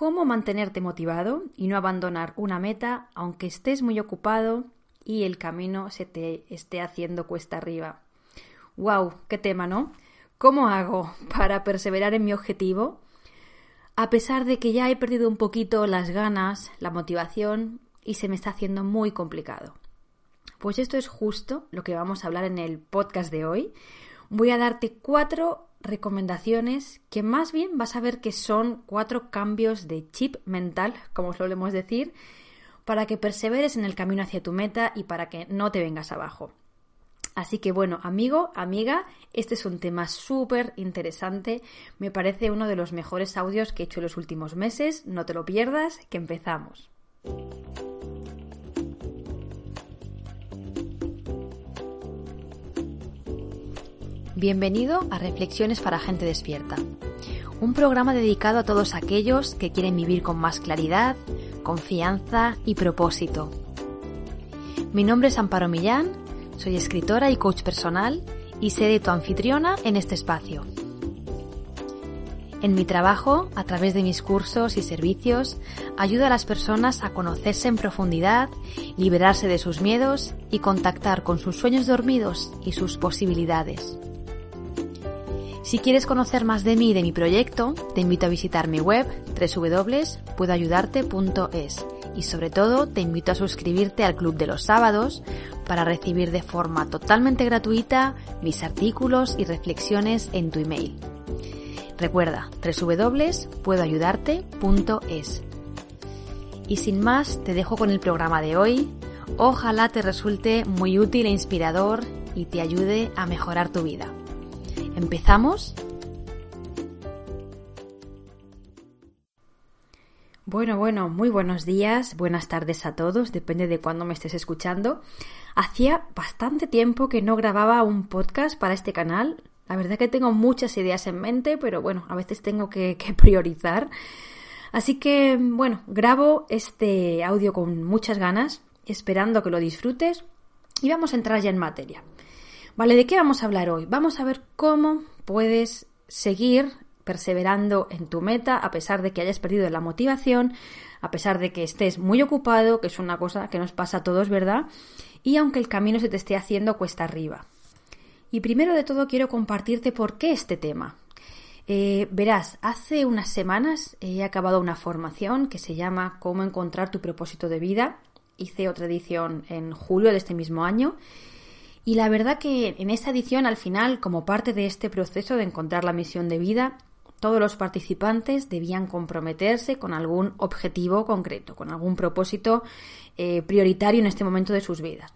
¿Cómo mantenerte motivado y no abandonar una meta aunque estés muy ocupado y el camino se te esté haciendo cuesta arriba? ¡Wow! ¡Qué tema, ¿no? ¿Cómo hago para perseverar en mi objetivo? A pesar de que ya he perdido un poquito las ganas, la motivación y se me está haciendo muy complicado. Pues esto es justo lo que vamos a hablar en el podcast de hoy. Voy a darte cuatro recomendaciones que más bien vas a ver que son cuatro cambios de chip mental, como solemos decir, para que perseveres en el camino hacia tu meta y para que no te vengas abajo. Así que bueno, amigo, amiga, este es un tema súper interesante. Me parece uno de los mejores audios que he hecho en los últimos meses. No te lo pierdas, que empezamos. Bienvenido a Reflexiones para Gente Despierta, un programa dedicado a todos aquellos que quieren vivir con más claridad, confianza y propósito. Mi nombre es Amparo Millán, soy escritora y coach personal y seré tu anfitriona en este espacio. En mi trabajo, a través de mis cursos y servicios, ayudo a las personas a conocerse en profundidad, liberarse de sus miedos y contactar con sus sueños dormidos y sus posibilidades. Si quieres conocer más de mí y de mi proyecto, te invito a visitar mi web www.puedoayudarte.es y sobre todo te invito a suscribirte al Club de los Sábados para recibir de forma totalmente gratuita mis artículos y reflexiones en tu email. Recuerda www.puedoayudarte.es. Y sin más, te dejo con el programa de hoy. Ojalá te resulte muy útil e inspirador y te ayude a mejorar tu vida. ¿Empezamos? Bueno, bueno, muy buenos días, buenas tardes a todos, depende de cuándo me estés escuchando. Hacía bastante tiempo que no grababa un podcast para este canal. La verdad que tengo muchas ideas en mente, pero bueno, a veces tengo que, que priorizar. Así que, bueno, grabo este audio con muchas ganas, esperando que lo disfrutes y vamos a entrar ya en materia. Vale, ¿de qué vamos a hablar hoy? Vamos a ver cómo puedes seguir perseverando en tu meta a pesar de que hayas perdido la motivación, a pesar de que estés muy ocupado, que es una cosa que nos pasa a todos, ¿verdad? Y aunque el camino se te esté haciendo cuesta arriba. Y primero de todo quiero compartirte por qué este tema. Eh, verás, hace unas semanas he acabado una formación que se llama Cómo encontrar tu propósito de vida. Hice otra edición en julio de este mismo año y la verdad que en esta edición, al final, como parte de este proceso de encontrar la misión de vida, todos los participantes debían comprometerse con algún objetivo concreto, con algún propósito eh, prioritario en este momento de sus vidas.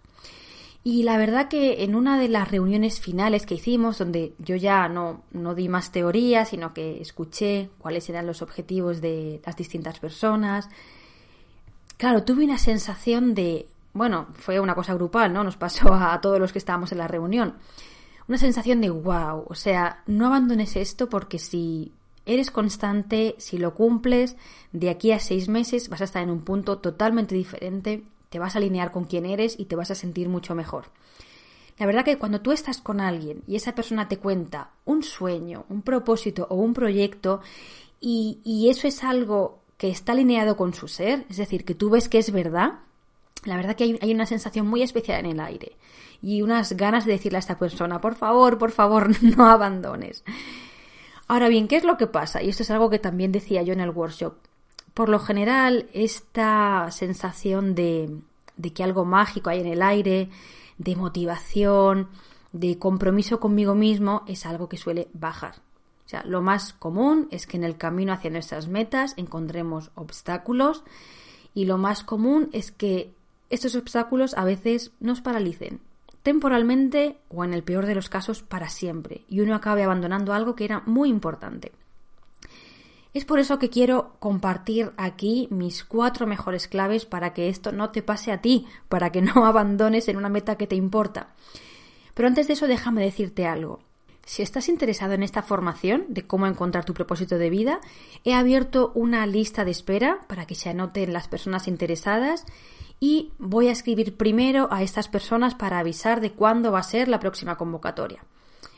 Y la verdad que en una de las reuniones finales que hicimos, donde yo ya no, no di más teoría, sino que escuché cuáles eran los objetivos de las distintas personas, claro, tuve una sensación de bueno, fue una cosa grupal, ¿no? Nos pasó a todos los que estábamos en la reunión. Una sensación de wow, o sea, no abandones esto porque si eres constante, si lo cumples, de aquí a seis meses vas a estar en un punto totalmente diferente, te vas a alinear con quien eres y te vas a sentir mucho mejor. La verdad que cuando tú estás con alguien y esa persona te cuenta un sueño, un propósito o un proyecto y, y eso es algo que está alineado con su ser, es decir, que tú ves que es verdad, la verdad que hay, una sensación muy especial en el aire y unas ganas de decirle a esta persona, por favor, por favor, no abandones. Ahora bien, ¿qué es lo que pasa? Y esto es algo que también decía yo en el workshop. Por lo general, esta sensación de, de que algo mágico hay en el aire, de motivación, de compromiso conmigo mismo, es algo que suele bajar. O sea, lo más común es que en el camino hacia nuestras metas encontremos obstáculos y lo más común es que estos obstáculos a veces nos paralicen, temporalmente o en el peor de los casos para siempre, y uno acabe abandonando algo que era muy importante. Es por eso que quiero compartir aquí mis cuatro mejores claves para que esto no te pase a ti, para que no abandones en una meta que te importa. Pero antes de eso déjame decirte algo. Si estás interesado en esta formación de cómo encontrar tu propósito de vida, he abierto una lista de espera para que se anoten las personas interesadas y voy a escribir primero a estas personas para avisar de cuándo va a ser la próxima convocatoria.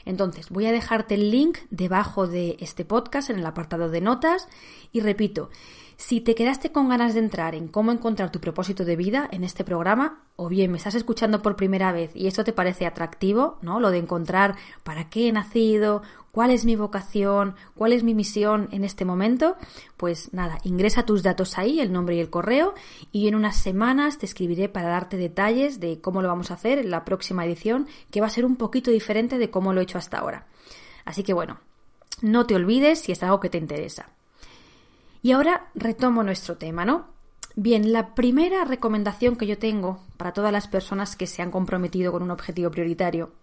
Entonces, voy a dejarte el link debajo de este podcast en el apartado de notas y repito, si te quedaste con ganas de entrar en cómo encontrar tu propósito de vida en este programa, o bien me estás escuchando por primera vez y esto te parece atractivo, ¿no? Lo de encontrar para qué he nacido, cuál es mi vocación, cuál es mi misión en este momento, pues nada, ingresa tus datos ahí, el nombre y el correo, y en unas semanas te escribiré para darte detalles de cómo lo vamos a hacer en la próxima edición, que va a ser un poquito diferente de cómo lo he hecho hasta ahora. Así que bueno, no te olvides si es algo que te interesa. Y ahora retomo nuestro tema, ¿no? Bien, la primera recomendación que yo tengo para todas las personas que se han comprometido con un objetivo prioritario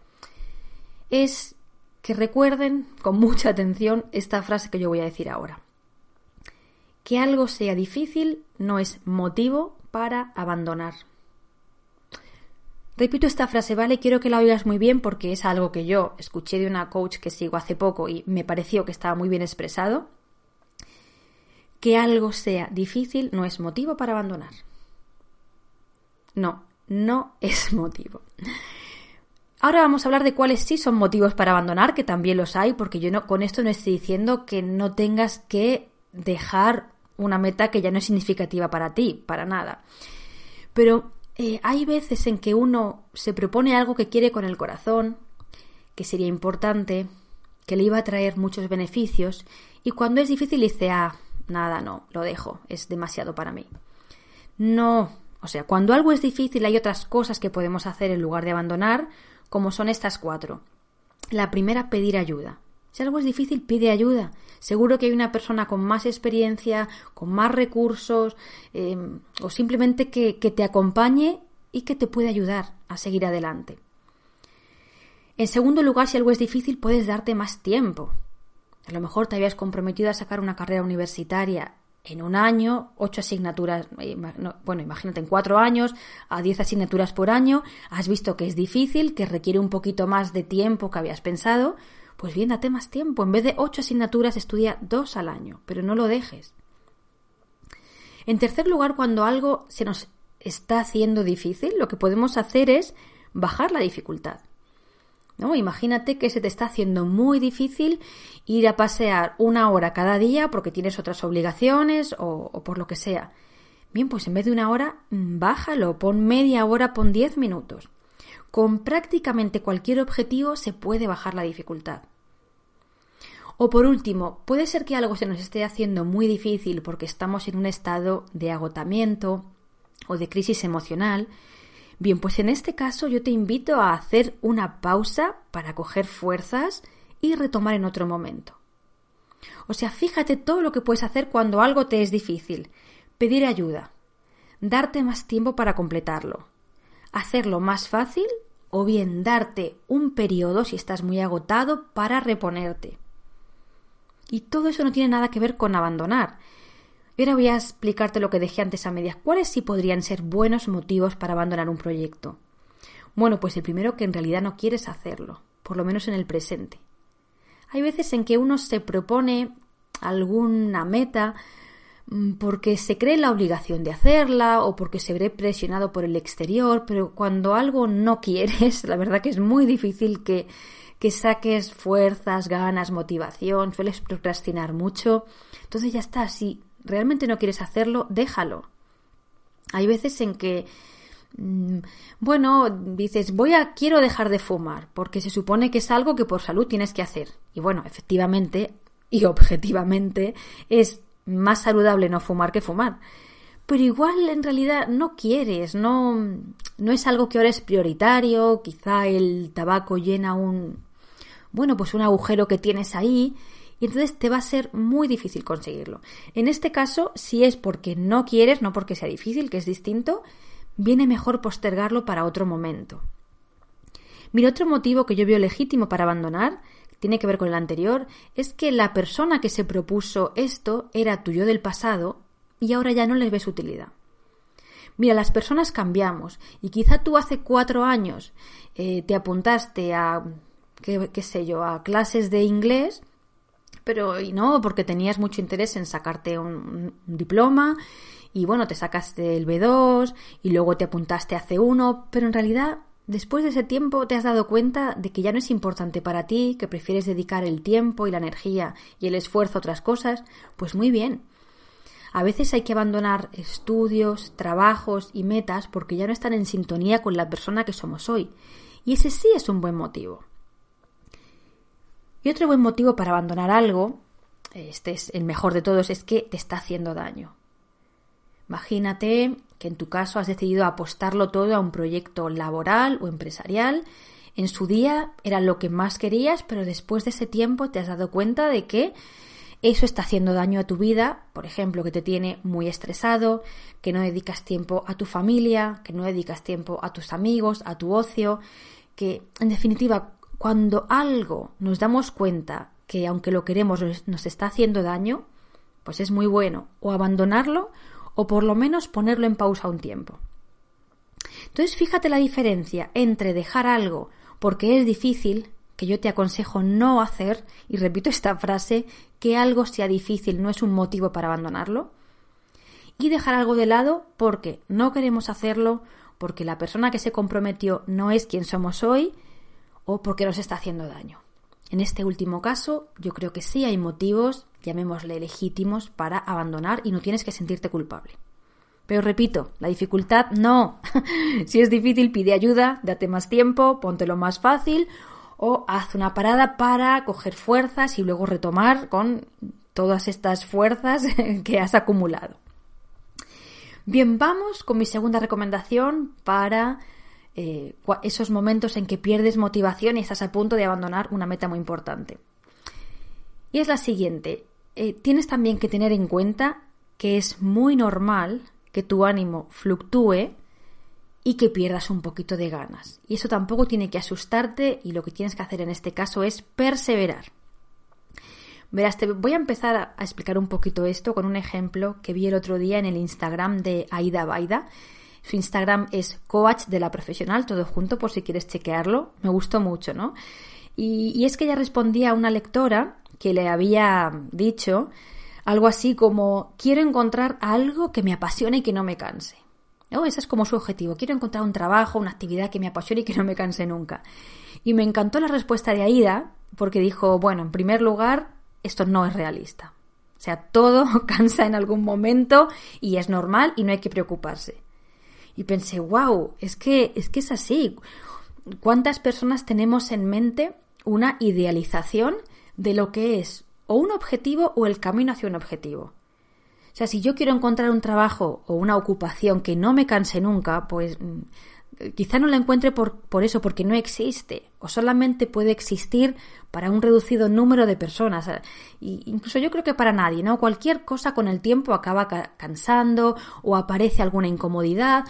es que recuerden con mucha atención esta frase que yo voy a decir ahora. Que algo sea difícil no es motivo para abandonar. Repito esta frase, ¿vale? Quiero que la oigas muy bien porque es algo que yo escuché de una coach que sigo hace poco y me pareció que estaba muy bien expresado que algo sea difícil no es motivo para abandonar. No, no es motivo. Ahora vamos a hablar de cuáles sí son motivos para abandonar, que también los hay, porque yo no, con esto no estoy diciendo que no tengas que dejar una meta que ya no es significativa para ti, para nada. Pero eh, hay veces en que uno se propone algo que quiere con el corazón, que sería importante, que le iba a traer muchos beneficios, y cuando es difícil dice, ah, nada, no, lo dejo, es demasiado para mí. No, o sea, cuando algo es difícil hay otras cosas que podemos hacer en lugar de abandonar, como son estas cuatro. La primera, pedir ayuda. Si algo es difícil, pide ayuda. Seguro que hay una persona con más experiencia, con más recursos, em, o simplemente que, que te acompañe y que te puede ayudar a seguir adelante. En segundo lugar, si algo es difícil, puedes darte más tiempo. A lo mejor te habías comprometido a sacar una carrera universitaria en un año, ocho asignaturas, eh, bueno, imagínate en cuatro años, a diez asignaturas por año, has visto que es difícil, que requiere un poquito más de tiempo que habías pensado, pues bien, date más tiempo. En vez de ocho asignaturas, estudia dos al año, pero no lo dejes. En tercer lugar, cuando algo se nos está haciendo difícil, lo que podemos hacer es bajar la dificultad. Imagínate que se te está haciendo muy difícil ir a pasear una hora cada día porque tienes otras obligaciones o, o, por lo que sea. Bien, pues en vez de una hora, mm, bájalo, pon media hora, pon diez minutos. Con prácticamente cualquier objetivo se puede bajar la dificultad. O por último, puede ser que algo se nos esté haciendo muy difícil porque estamos en un estado de agotamiento o de crisis emocional Bien, pues en este caso yo te invito a hacer una pausa para coger fuerzas y retomar en otro momento. O sea, fíjate todo lo que puedes hacer cuando algo te es difícil. Pedir ayuda, darte más tiempo para completarlo, hacerlo más fácil o bien darte un periodo si estás muy agotado para reponerte. Y todo eso no tiene nada que ver con abandonar, y ahora voy a explicarte lo que dejé antes a medias. ¿Cuáles sí podrían ser buenos motivos para abandonar un proyecto? Bueno, pues el primero que en realidad no quieres hacerlo, por lo menos en el presente. Hay veces en que uno se propone alguna meta mm, porque se cree la obligación de hacerla o porque se ve presionado por el exterior, pero cuando algo no quieres, la verdad que es muy difícil que, que saques fuerzas, ganas, motivación, sueles procrastinar mucho. Entonces ya está, si realmente no quieres hacerlo, déjalo. Hay veces en que mm, bueno, dices, voy a quiero dejar de fumar, porque se supone que es algo que por salud tienes que hacer. Y bueno, efectivamente y objetivamente es más saludable no fumar que fumar. Pero igual en realidad no quieres, no, no es algo que ahora es prioritario, quizá el tabaco llena un, bueno, pues un agujero que tienes ahí y entonces te va a ser muy difícil conseguirlo. En este caso, si es porque no quieres, no porque sea difícil, que es distinto, viene mejor postergarlo para otro momento. Mira, otro motivo que yo veo legítimo para abandonar tiene que ver con el anterior, es que la persona que se propuso esto era tuyo del pasado y ahora ya no le ves utilidad. Mira, las personas cambiamos y quizá tú hace cuatro años eh, te apuntaste a, qué, qué sé yo, a clases de inglés pero y no, porque tenías mucho interés en sacarte un, diploma y bueno, te sacaste el B2 y luego te apuntaste a C1, pero en realidad después de ese tiempo te has dado cuenta de que ya no es importante para ti, que prefieres dedicar el tiempo y la energía y el esfuerzo a otras cosas, pues muy bien. A veces hay que abandonar estudios, trabajos y metas porque ya no están en sintonía con la persona que somos hoy. Y ese sí es un buen motivo. Y otro buen motivo para abandonar algo, este es el mejor de todos, es que te está haciendo daño. Imagínate que en tu caso has decidido apostarlo todo a un proyecto laboral o empresarial. En su día era lo que más querías, pero después de ese tiempo te has dado cuenta de que eso está haciendo daño a tu vida, por ejemplo, que te tiene muy estresado, que no dedicas tiempo a tu familia, que no dedicas tiempo a tus amigos, a tu ocio, que en definitiva cuando algo nos damos cuenta que aunque lo queremos nos está haciendo daño, pues es muy bueno o abandonarlo o por lo menos ponerlo en pausa un tiempo. Entonces fíjate la diferencia entre dejar algo porque es difícil, que yo te aconsejo no hacer, y repito esta frase, que algo sea difícil no es un motivo para abandonarlo, y dejar algo de lado porque no queremos hacerlo, porque la persona que se comprometió no es quien somos hoy o porque nos está haciendo daño. En este último caso, yo creo que sí hay motivos, llamémosle legítimos, para abandonar y no tienes que sentirte culpable. Pero repito, la dificultad no. si es difícil, pide ayuda, date más tiempo, póntelo más fácil o haz una parada para coger fuerzas y luego retomar con todas estas fuerzas que has acumulado. Bien, vamos con mi segunda recomendación para eh, esos momentos en que pierdes motivación y estás a punto de abandonar una meta muy importante. Y es la siguiente. Eh, tienes también que tener en cuenta que es muy normal que tu ánimo fluctúe y que pierdas un poquito de ganas. Y eso tampoco tiene que asustarte y lo que tienes que hacer en este caso es perseverar. Verás, te voy a empezar a explicar un poquito esto con un ejemplo que vi el otro día en el Instagram de Aida Baida, su Instagram es coach de la profesional, todo junto por si quieres chequearlo. Me gustó mucho, ¿no? Y, es que ella respondía a una lectora que le había dicho algo así como quiero encontrar algo que me apasione y que no me canse. ¿No? Ese es como su objetivo. Quiero encontrar un trabajo, una actividad que me apasione y que no me canse nunca. Y me encantó la respuesta de Aida porque dijo, bueno, en primer lugar, esto no es realista. O sea, todo cansa en algún momento y es normal y no hay que preocuparse. Y pensé, wow, es que, es que es así. ¿Cuántas personas tenemos en mente una idealización de lo que es o un objetivo o el camino hacia un objetivo? O sea, si yo quiero encontrar un trabajo o una ocupación que no me canse nunca, pues mm, quizá no la encuentre por, por, eso, porque no existe, o solamente puede existir para un reducido número de personas. Y incluso yo creo que para nadie, ¿no? Cualquier cosa con el tiempo acaba cansando o aparece alguna incomodidad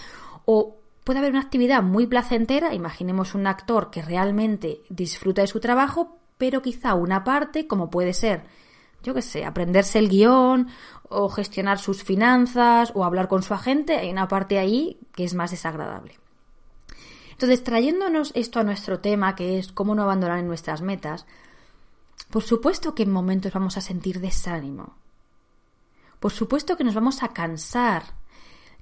o puede haber una actividad muy placentera, imaginemos un actor que realmente disfruta de su trabajo, pero quizá una parte, como puede ser, yo qué sé, aprenderse el guion o gestionar sus finanzas o hablar con su agente, hay una parte ahí que es más desagradable. Entonces, trayéndonos esto a nuestro tema, que es cómo no abandonar nuestras metas, por supuesto que en momentos vamos a sentir desánimo. Por supuesto que nos vamos a cansar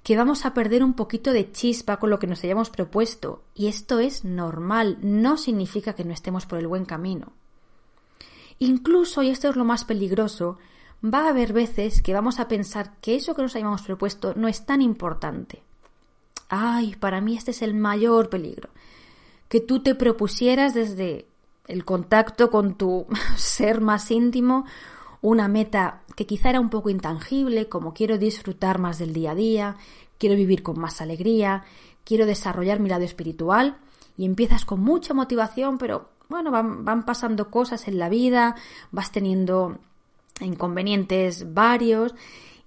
que vamos a perder un poquito de chispa con lo que nos hayamos propuesto. Y esto es normal, no significa que no estemos por el buen camino. Incluso, y esto es lo más peligroso, va a haber veces que vamos a pensar que eso que nos hayamos propuesto no es tan importante. Ay, para mí este es el mayor peligro. Que tú te propusieras desde el contacto con tu ser más íntimo una meta que quizá era un poco intangible, como quiero disfrutar más del día a día, quiero vivir con más alegría, quiero desarrollar mi lado espiritual, y empiezas con mucha motivación, pero bueno, van, van pasando cosas en la vida, vas teniendo inconvenientes varios,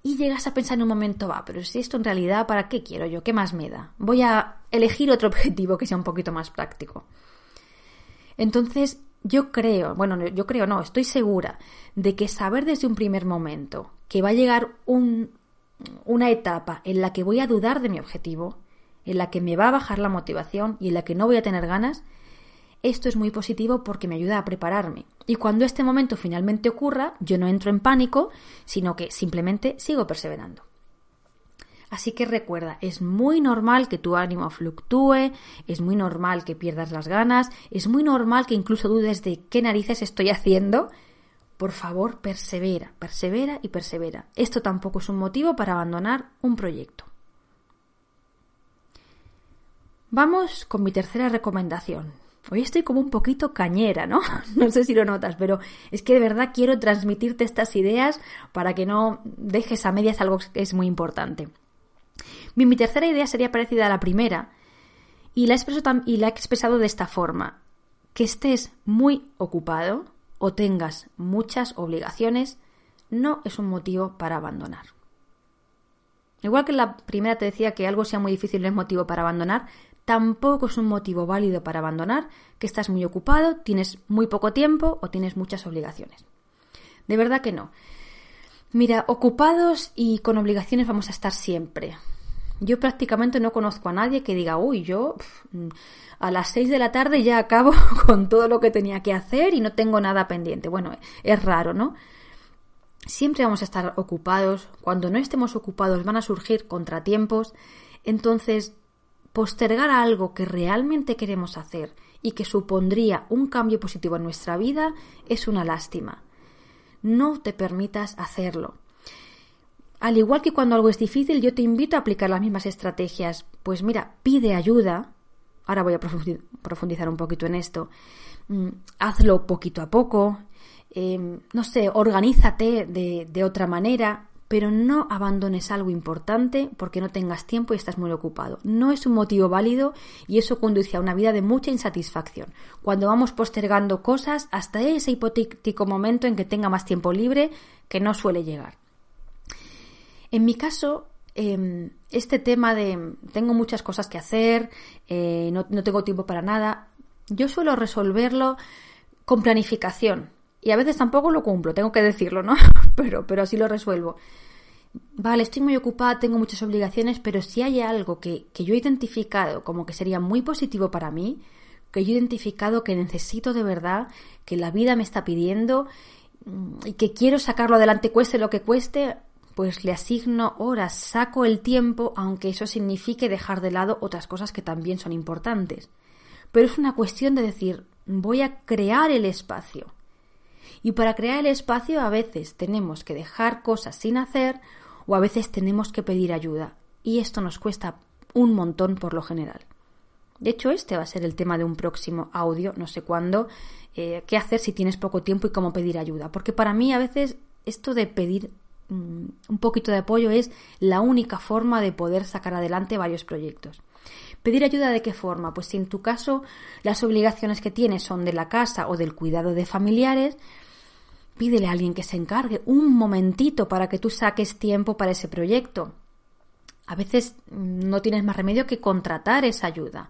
y llegas a pensar en un momento, va, pero si esto en realidad, ¿para qué quiero yo? ¿Qué más me da? Voy a elegir otro objetivo que sea un poquito más práctico. Entonces, yo creo, bueno, yo creo no, estoy segura de que saber desde un primer momento que va a llegar un, una etapa en la que voy a dudar de mi objetivo, en la que me va a bajar la motivación y en la que no voy a tener ganas, esto es muy positivo porque me ayuda a prepararme. Y cuando este momento finalmente ocurra, yo no entro en pánico, sino que simplemente sigo perseverando. Así que recuerda, es muy normal que tu ánimo fluctúe, es muy normal que pierdas las ganas, es muy normal que incluso dudes de qué narices estoy haciendo. Por favor, persevera, persevera y persevera. Esto tampoco es un motivo para abandonar un proyecto. Vamos con mi tercera recomendación. Hoy estoy como un poquito cañera, ¿no? No sé si lo notas, pero es que de verdad quiero transmitirte estas ideas para que no dejes a medias algo que es muy importante. Mi, tercera idea sería parecida a la primera y la, y la he expresado de esta forma. Que estés muy ocupado o tengas muchas obligaciones no es un motivo para abandonar. Igual que la primera te decía que algo sea muy difícil no es motivo para abandonar, tampoco es un motivo válido para abandonar que estás muy ocupado, tienes muy poco tiempo o tienes muchas obligaciones. De verdad que no. Mira, ocupados y con obligaciones vamos a estar siempre. Yo prácticamente no conozco a nadie que diga, uy, yo a las 6 de la tarde ya acabo con todo lo que tenía que hacer y no tengo nada pendiente. Bueno, es raro, ¿no? Siempre vamos a estar ocupados. Cuando no estemos ocupados van a surgir contratiempos. Entonces, postergar algo que realmente queremos hacer y que supondría un cambio positivo en nuestra vida es una lástima. No te permitas hacerlo. Al igual que cuando algo es difícil, yo te invito a aplicar las mismas estrategias. Pues mira, pide ayuda. Ahora voy a profundizar un poquito en esto. Mm, hazlo poquito a poco. Em, no sé, organízate de, de otra manera pero no abandones algo importante porque no tengas tiempo y estás muy ocupado. No es un motivo válido y eso conduce a una vida de mucha insatisfacción. Cuando vamos postergando cosas hasta ese hipotético momento en que tenga más tiempo libre que no suele llegar. En mi caso, em, este tema de tengo muchas cosas que hacer, eh, no, no tengo tiempo para nada, yo suelo resolverlo con planificación. Y a veces tampoco lo cumplo, tengo que decirlo, ¿no? pero, pero así lo resuelvo. Vale, estoy muy ocupada, tengo muchas obligaciones, pero si hay algo que, que yo he identificado como que sería muy positivo para mí, que yo he identificado que necesito de verdad, que la vida me está pidiendo mm, y que quiero sacarlo adelante cueste lo que cueste, pues le asigno horas, saco el tiempo, aunque eso signifique dejar de lado otras cosas que también son importantes. Pero es una cuestión de decir, voy a crear el espacio. Y para crear el espacio a veces tenemos que dejar cosas sin hacer o a veces tenemos que pedir ayuda. Y esto nos cuesta un montón por lo general. De hecho, este va a ser el tema de un próximo audio, no sé cuándo, eh, qué hacer si tienes poco tiempo y cómo pedir ayuda. Porque para mí a veces esto de pedir mm, un poquito de apoyo es la única forma de poder sacar adelante varios proyectos. ¿Pedir ayuda de qué forma? Pues si en tu caso las obligaciones que tienes son de la casa o del cuidado de familiares, Pídele a alguien que se encargue un momentito para que tú saques tiempo para ese proyecto. A veces mm, no tienes más remedio que contratar esa ayuda.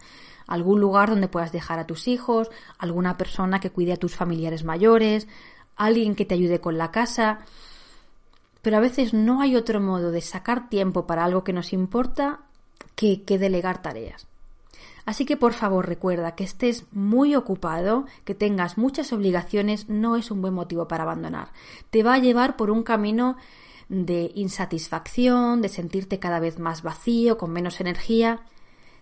Algún lugar donde puedas dejar a tus hijos, alguna persona que cuide a tus familiares mayores, alguien que te ayude con la casa. Pero a veces no hay otro modo de sacar tiempo para algo que nos importa que, que delegar tareas. Así que por favor recuerda que estés muy ocupado, que tengas muchas obligaciones, no es un buen motivo para abandonar. Te va a llevar por un camino de insatisfacción, de sentirte cada vez más vacío, con menos energía.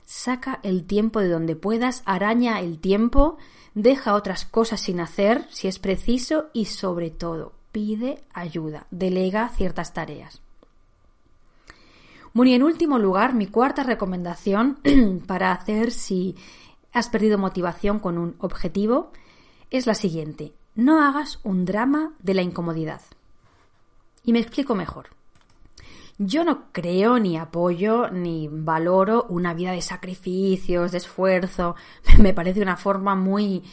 Saca el tiempo de donde puedas, araña el tiempo, deja otras cosas sin hacer si es preciso y sobre todo pide ayuda, delega ciertas tareas. Bueno, y en último lugar, mi cuarta recomendación para hacer si has perdido motivación con un objetivo es la siguiente. No hagas un drama de la incomodidad. Y me explico mejor. Yo no creo, ni apoyo, ni valoro una vida de sacrificios, de esfuerzo. Me parece una forma muy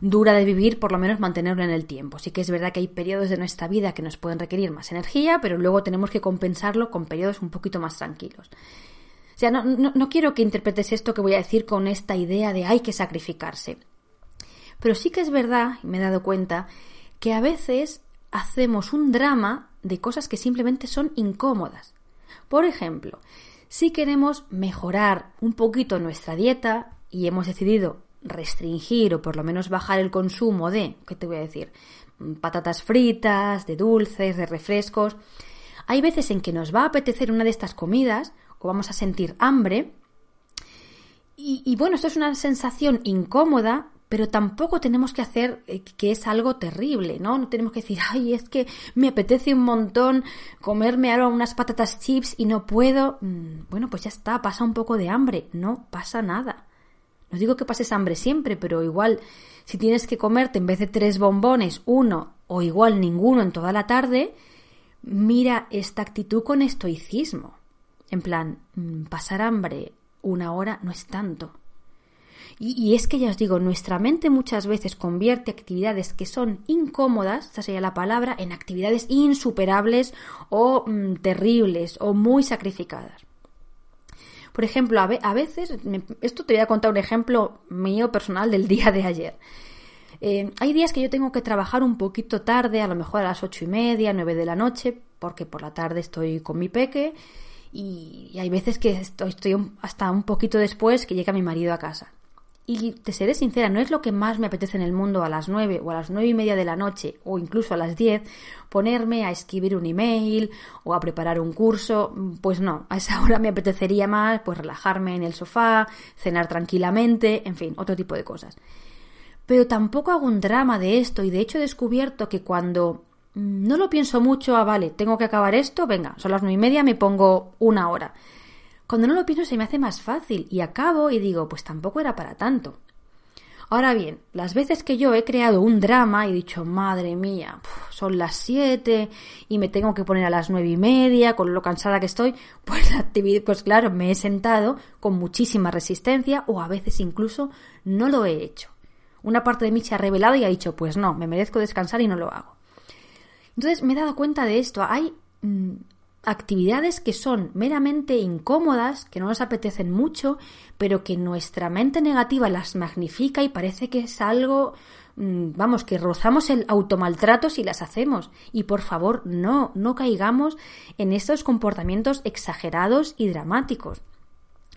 dura de vivir, por lo menos mantenerlo en el tiempo. Sí que es verdad que hay periodos de nuestra vida que nos pueden requerir más energía, pero luego tenemos que compensarlo con periodos un poquito más tranquilos. O sea, no, no, quiero que interpretes esto que voy a decir con esta idea de hay que sacrificarse. Pero sí que es verdad, y me he dado cuenta, que a veces hacemos un drama de cosas que simplemente son incómodas. Por ejemplo, si queremos mejorar un poquito nuestra dieta y hemos decidido restringir o por lo menos bajar el consumo de, ¿qué te voy a decir? Patatas fritas, de dulces, de refrescos. Hay veces en que nos va a apetecer una de estas comidas o vamos a sentir hambre. Y, bueno, esto es una sensación incómoda pero tampoco tenemos que hacer eh, que es algo terrible, ¿no? No tenemos que decir, ay, es que me apetece un montón comerme ahora unas patatas chips y no puedo. Mm, bueno, pues ya está, pasa un poco de hambre, no pasa nada. No digo que pases hambre siempre, pero igual si tienes que comerte en vez de tres bombones, uno o igual ninguno en toda la tarde, mira esta actitud con estoicismo. En plan, mm, pasar hambre una hora no es tanto. Y, es que ya os digo, nuestra mente muchas veces convierte actividades que son incómodas, esa sería la palabra, en actividades insuperables o mm, terribles o muy sacrificadas. Por ejemplo, a, veces, esto te voy a contar un ejemplo mío personal del día de ayer. Eh, hay días que yo tengo que trabajar un poquito tarde, a lo mejor a las ocho y media, nueve de la noche, porque por la tarde estoy con mi peque y, hay veces que estoy, estoy, hasta un poquito después que llega mi marido a casa. Y te seré sincera, no es lo que más me apetece en el mundo a las nueve o a las nueve y media de la noche o incluso a las diez ponerme a escribir un email o a preparar un curso. Pues no, a esa hora me apetecería más pues relajarme en el sofá, cenar tranquilamente, en fin, otro tipo de cosas. Pero tampoco hago un drama de esto y de hecho he descubierto que cuando no lo pienso mucho, ah, vale, tengo que acabar esto, venga, son las nueve y media, me pongo una hora. Cuando no lo pienso se me hace más fácil y acabo y digo, pues tampoco era para tanto. Ahora bien, las veces que yo he creado un drama y he dicho, madre mía, son las siete y me tengo que poner a las nueve y media, con lo cansada que estoy, pues pues claro, me he sentado con muchísima resistencia o a veces incluso no lo he hecho. Una parte de mí se ha revelado y ha dicho, pues no, me merezco descansar y no lo hago. Entonces me he dado cuenta de esto. Hay mm, actividades que son meramente incómodas, que no nos apetecen mucho, pero que nuestra mente negativa las magnifica y parece que es algo, mm, vamos, que rozamos el automaltrato si las hacemos. Y por favor, no, no caigamos en estos comportamientos exagerados y dramáticos.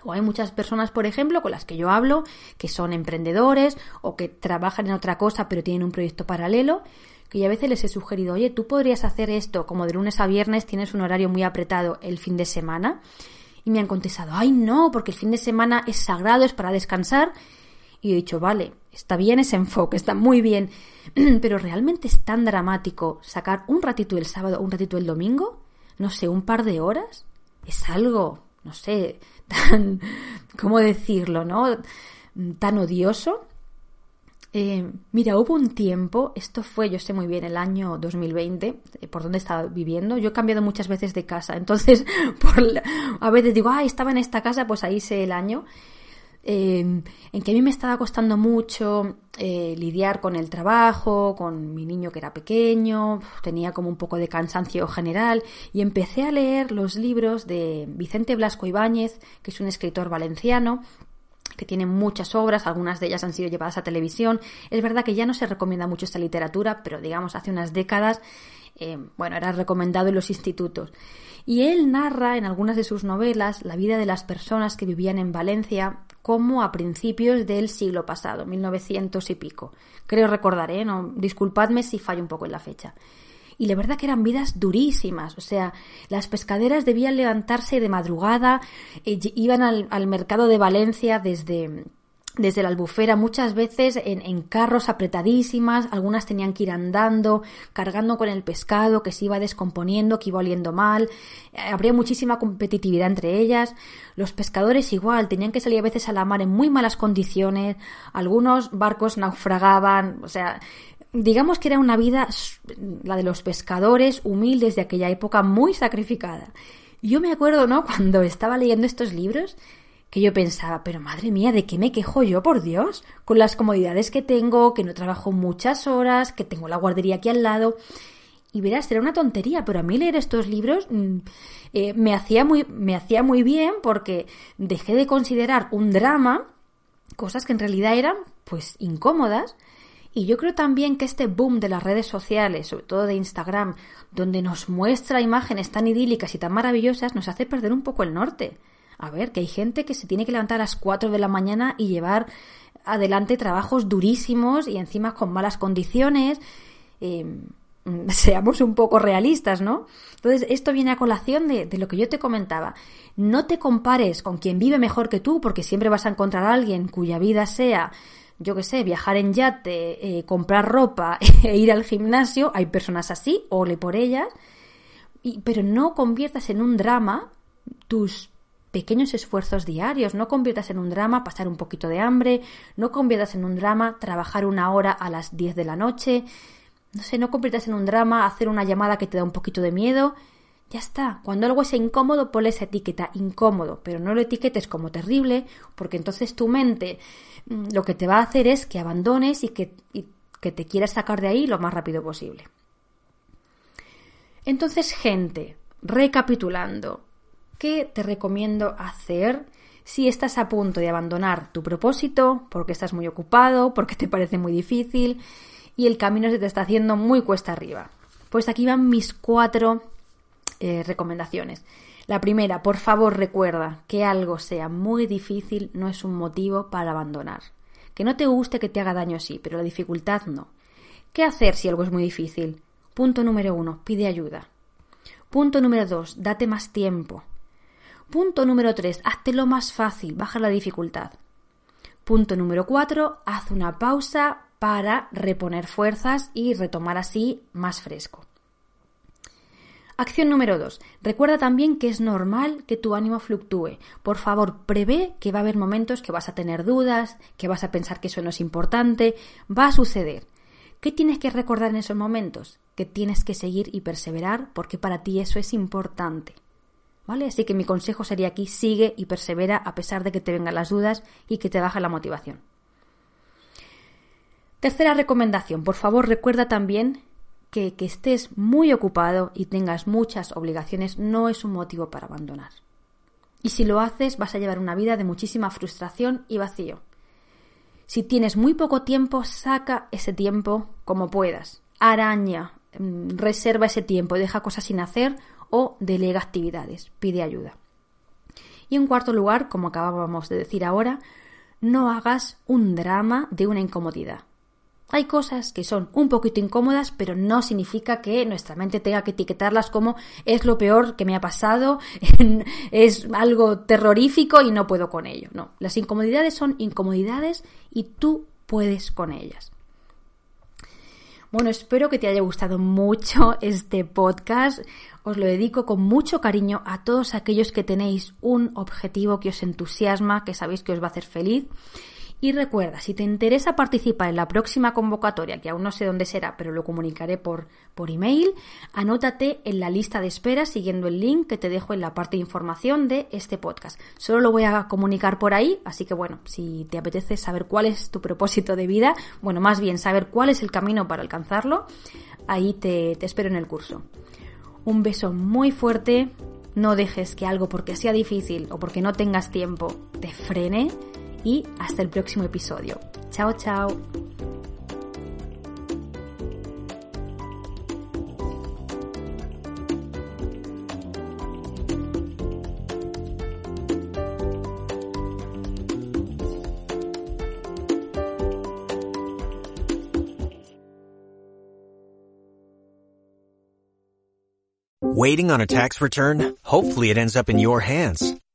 O hay muchas personas, por ejemplo, con las que yo hablo, que son emprendedores o que trabajan en otra cosa pero tienen un proyecto paralelo que yo a veces les he sugerido, oye, tú podrías hacer esto como de lunes a viernes, tienes un horario muy apretado el fin de semana. Y me han contestado, ay no, porque el fin de semana es sagrado, es para descansar. Y he dicho, vale, está bien ese enfoque, está muy bien, pero realmente es tan dramático sacar un ratito el sábado, un ratito el domingo, no sé, un par de horas. Es algo, no sé, tan, ¿cómo decirlo, no? Tan odioso eh, mira, hubo un tiempo, esto fue, yo sé muy bien, el año 2020, eh, por donde estaba viviendo. Yo he cambiado muchas veces de casa, entonces por a veces digo, ah, estaba en esta casa, pues ahí sé el año. Eh, en que a mí me estaba costando mucho lidiar con el trabajo, con mi niño que era pequeño, tenía como un poco de cansancio general y empecé a leer los libros de Vicente Blasco Ibáñez, que es un escritor valenciano, que tiene muchas obras, algunas de ellas han sido llevadas a televisión. Es verdad que ya no se recomienda mucho esta literatura, pero digamos hace unas décadas, eh, bueno, era recomendado en los institutos. Y él narra en algunas de sus novelas la vida de las personas que vivían en Valencia como a principios del siglo pasado, 1900 y pico. Creo recordaré, ¿eh? no, disculpadme si fallo un poco en la fecha y la verdad que eran vidas durísimas. O sea, las pescaderas debían levantarse de madrugada, eh, iban al, al mercado de Valencia desde desde la albufera, muchas veces en, en, carros apretadísimas, algunas tenían que ir andando, cargando con el pescado que se iba descomponiendo, que iba oliendo mal, eh, habría muchísima competitividad entre ellas, los pescadores igual, tenían que salir a veces a la mar en muy malas condiciones, algunos barcos naufragaban, o sea, digamos que era una vida, la de los pescadores, humildes de aquella época, muy sacrificada. Yo me acuerdo, ¿no? Cuando estaba leyendo estos libros, que yo pensaba, pero madre mía, ¿de qué me quejo yo, por Dios? Con las comodidades que tengo, que no trabajo muchas horas, que tengo la guardería aquí al lado. Y verás, era una tontería, pero a mí leer estos libros mm, eh, me, hacía muy, me hacía muy bien porque dejé de considerar un drama cosas que en realidad eran, pues, incómodas Y yo creo también que este boom de las redes sociales, sobre todo de Instagram, donde nos muestra imágenes tan idílicas y tan maravillosas, nos hace perder un poco el norte. A ver, que hay gente que se tiene que levantar a las 4 de la mañana y llevar adelante trabajos durísimos y encima con malas condiciones. Eh, seamos un poco realistas, ¿no? Entonces, esto viene a colación de, lo que yo te comentaba. No te compares con quien vive mejor que tú, porque siempre vas a encontrar a alguien cuya vida sea yo qué sé, viajar en yate, eh, comprar ropa e ir al gimnasio, hay personas así, ole por ellas, pero no conviertas en un drama tus pequeños esfuerzos diarios, no conviertas en un drama pasar un poquito de hambre, no conviertas en un drama trabajar una hora a las 10 de la noche, no sé, no conviertas en un drama hacer una llamada que te da un poquito de miedo, ya está. Cuando algo es incómodo, ponle esa etiqueta incómodo, pero no lo etiquetes como terrible, porque entonces tu mente mm, lo que te va a hacer es que abandones y que, y que te quieras sacar de ahí lo más rápido posible. Entonces, gente, recapitulando, ¿qué te recomiendo hacer si estás a punto de abandonar tu propósito porque estás muy ocupado, porque te parece muy difícil y el camino se te está haciendo muy cuesta arriba? Pues aquí van mis cuatro eh, recomendaciones. La primera, por favor recuerda que algo sea muy difícil no es un motivo para abandonar. Que no te guste que te haga daño sí, pero la dificultad no. ¿Qué hacer si algo es muy difícil? Punto número uno, pide ayuda. Punto número dos, date más tiempo. Punto número tres, hazte lo más fácil, baja la dificultad. Punto número cuatro, haz una pausa para reponer fuerzas y retomar así más fresco. Acción número 2. Recuerda también que es normal que tu ánimo fluctúe. Por favor, prevé que va a haber momentos que vas a tener dudas, que vas a pensar que eso no es importante. Va a suceder. ¿Qué tienes que recordar en esos momentos? Que tienes que seguir y perseverar porque para ti eso es importante. Así que mi consejo sería aquí, sigue y persevera a pesar de que te vengan las dudas y que te baje la motivación. Tercera recomendación, por favor recuerda también que, que estés muy ocupado y tengas muchas obligaciones no es un motivo para abandonar. Y si lo haces vas a llevar una vida de muchísima frustración y vacío. Si tienes muy poco tiempo, saca ese tiempo como puedas. Araña, mm, reserva ese tiempo, deja cosas sin hacer o delega actividades, pide ayuda. Y en cuarto lugar, como acabábamos de decir ahora, no hagas un drama de una incomodidad. Hay cosas que son un poquito incómodas, pero no significa que nuestra mente tenga que etiquetarlas como es lo peor que me ha pasado, es algo terrorífico y no puedo con ello. No, las incomodidades son incomodidades y tú puedes con ellas. Bueno, espero que te haya gustado mucho este podcast. Os lo dedico con mucho cariño a todos aquellos que tenéis un objetivo que os entusiasma, que sabéis que os va a hacer feliz y recuerda, si te interesa participar en la próxima convocatoria, que aún no sé dónde será, pero lo comunicaré por, por email, anótate en la lista de espera siguiendo el link que te dejo en la parte de información de este podcast. Solo lo voy a comunicar por ahí, así que bueno, si te apetece saber cuál es tu propósito de vida, bueno, más bien saber cuál es el camino para alcanzarlo, ahí te, te espero en el curso. Un beso muy fuerte, no dejes que algo porque sea difícil o porque no tengas tiempo te frene y hasta el próximo episodio. Chao, chao. Waiting on a tax return? Hopefully it ends up in your hands